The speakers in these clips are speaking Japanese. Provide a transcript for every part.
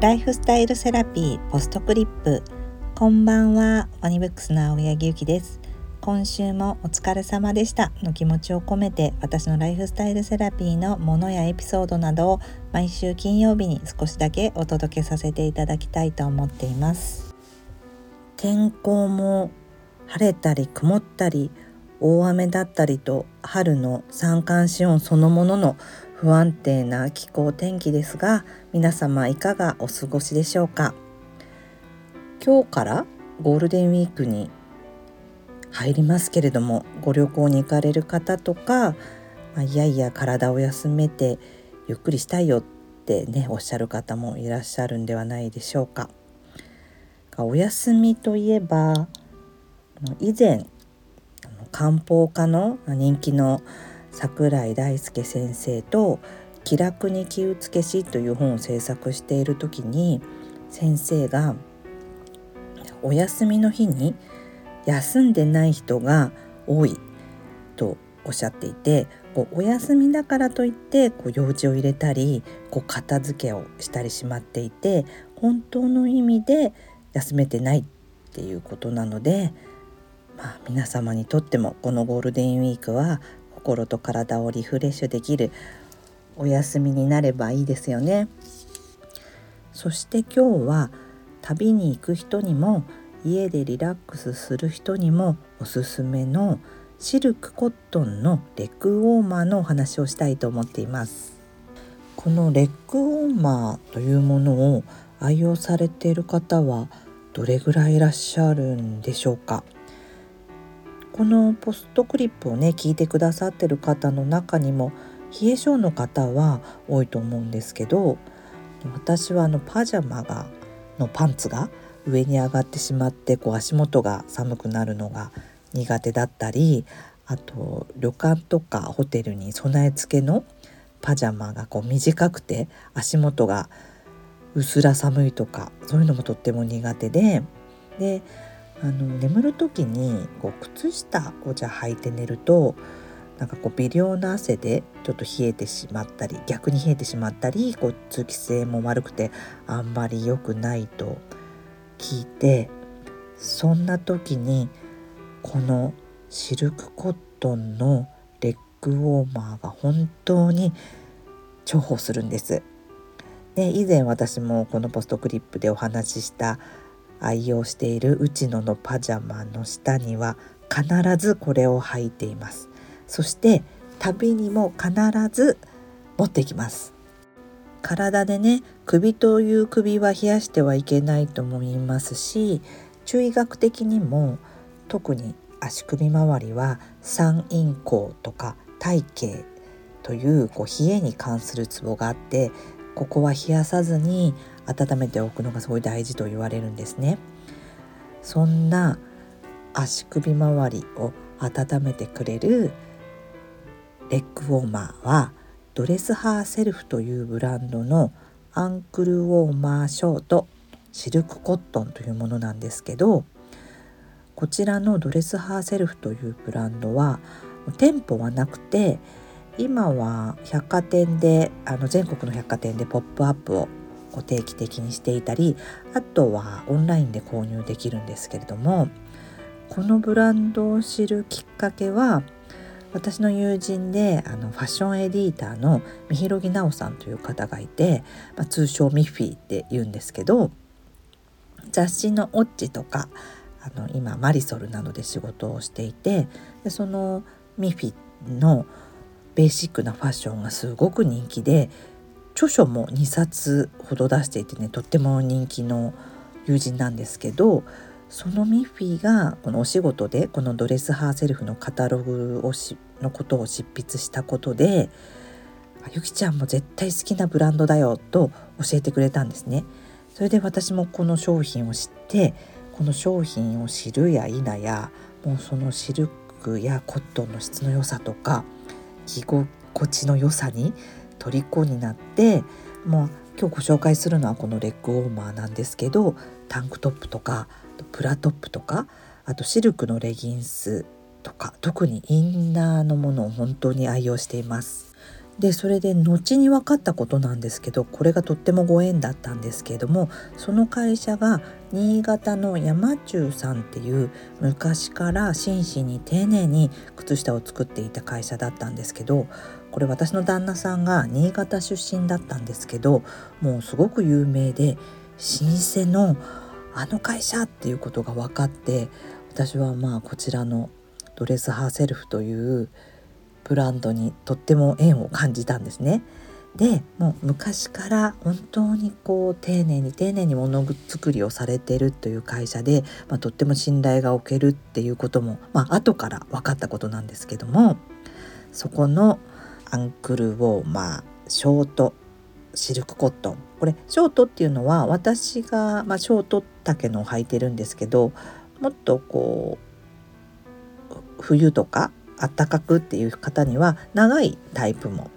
ライフスタイルセラピーポストクリップ。こんばんはワニブックスの青柳ゆきです。今週もお疲れ様でした。の気持ちを込めて私のライフスタイルセラピーのものやエピソードなどを毎週金曜日に少しだけお届けさせていただきたいと思っています。天候も晴れたり曇ったり大雨だったりと春の三寒四温そのものの不安定な気候天気ですが皆様いかがお過ごしでしょうか？今日からゴールデンウィークに入りますけれどもご旅行に行かれる方とか、まあ、いやいや体を休めてゆっくりしたいよってねおっしゃる方もいらっしゃるんではないでしょうか。お休みといえば以前漢方科の人気の桜井大輔先生と「気楽に気付けし」という本を制作している時に先生がお休みの日に休んでない人が多いとおっしゃっていてこうお休みだからといってこう用事を入れたりこう片付けをしたりしまっていて本当の意味で休めてないっていうことなので、まあ、皆様にとってもこのゴールデンウィークは心と体をリフレッシュできるお休みになればいいですよね。そして今日は旅に行く人にも家でリラックスする人にもおすすめのシルクコットンのレッグウォーマーのお話をしたいと思っていますこのレッグウォーマーというものを愛用されている方はどれぐらいいらっしゃるんでしょうか？このポストクリップをね聞いてくださってる方の中にも冷え性の方は多いと思うんですけど私はあのパジャマがのパンツが上に上がってしまってこう足元が寒くなるのが苦手だったりあと旅館とかホテルに備え付けのパジャマがこう短くて足元がうすら寒いとかそういうのもとっても苦手でであの眠る時にこう靴下をじゃあ履いて寝るとなんかこう微量な汗でちょっと冷えてしまったり逆に冷えてしまったりこう通気性も悪くてあんまり良くないと聞いてそんな時にこのシルクコットンのレッグウォーマーが本当に重宝するんです。で以前私もこのポストクリップでお話しした愛用している内野のパジャマの下には必ずこれを履いています。そして旅にも必ず持ってきます。体でね首という首は冷やしてはいけないとも言いますし中医学的にも特に足首周りは三陰交とか体形というこう冷えに関するツボがあってここは冷やさずに温めておくのがすごい大事と言われるんですね。そんな足首周りを温めてくれるレッグウォーマーはドレスハーセルフというブランドのアンクルウォーマーショートシルクコットンというものなんですけどこちらのドレスハーセルフというブランドは店舗はなくて今は百貨店であの全国の百貨店でポップアップをこう定期的にしていたりあとはオンラインで購入できるんですけれどもこのブランドを知るきっかけは私の友人であのファッションエディーターの三広木直さんという方がいて、まあ、通称ミッフィーって言うんですけど雑誌の「オッチ」とかあの今マリソルなどで仕事をしていてでそのミッフィーのベーシックなファッションがすごく人気で著書も2冊ほど出していてねとっても人気の友人なんですけどそのミッフィーがこのお仕事でこのドレスハーセルフのカタログをしのことを執筆したことでゆきちゃんも絶対好きなブランドだよと教えてくれたんですね。それで私もこの商品を知ってこの商品を知るや否やもうそのシルクやコットンの質の良さとか着心地の良さに虜になってもう今日ご紹介するのはこのレッグウォーマーなんですけどタンクトップとかプラトップとかあとシルクのレギンスとか特にインナーのものを本当に愛用しています。でそれで後に分かったことなんですけどこれがとってもご縁だったんですけれどもその会社が新潟の山中さんっていう昔から真摯に丁寧に靴下を作っていた会社だったんですけどこれ私の旦那さんが新潟出身だったんですけどもうすごく有名で老舗のあの会社っていうことが分かって私はまあこちらのドレスハーセルフというブランドにとっても縁を感じたんですね。でもう昔から本当にこう丁寧に丁寧にものづくりをされてるという会社で、まあ、とっても信頼がおけるっていうことも、まあ後から分かったことなんですけどもそこのアンクルウォーマーショートシルクコットンこれショートっていうのは私が、まあ、ショート丈のを履いてるんですけどもっとこう冬とか暖かくっていう方には長いタイプも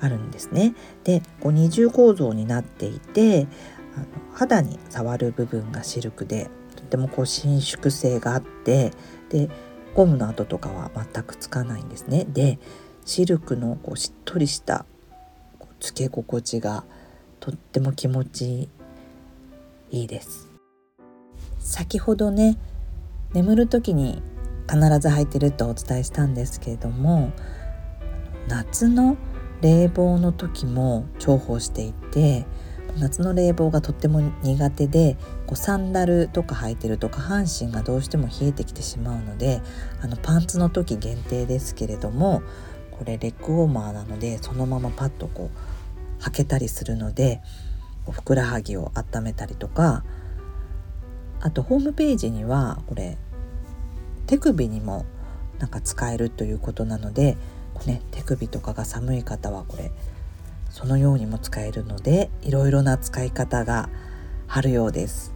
あるんですね。でこう二重構造になっていてあの肌に触る部分がシルクでとてもこう伸縮性があってでゴムの跡とかは全くつかないんですね。でシルクのこうしっとりしたつけ心地がとっても気持ちいいです。先ほどね眠る時に必ず履いてるとお伝えしたんですけれども夏の冷房の時も重宝していて夏の冷房がとっても苦手でこうサンダルとか履いてると下半身がどうしても冷えてきてしまうのであのパンツの時限定ですけれどもこれレッグウォーマーなのでそのままパッとこう履けたりするのでふくらはぎを温めたりとかあとホームページにはこれ手首にもなんか使えるということなので、ね、手首とかが寒い方はこれそのようにも使えるのでいろいろな使い方があるようです。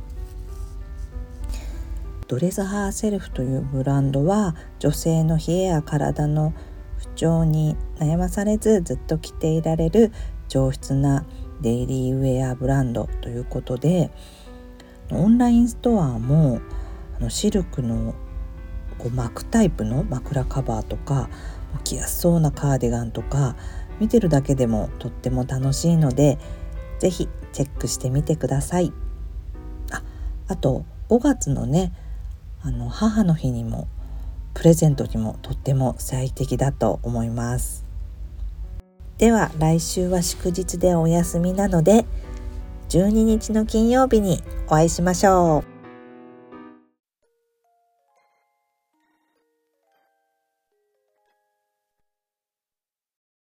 ドレスハーセルフというブランドは女性の冷えや体の不調に悩まされずずっと着ていられる上質なデイリーウェアブランドということでオンラインストアもあのシルクのこう巻くタイプの枕カバーとか着やすそうなカーディガンとか見てるだけでもとっても楽しいので是非チェックしてみてください。ああと5月のねあの母の日にもプレゼントにもとっても最適だと思います。では来週は祝日でお休みなので12日の金曜日にお会いしましょう。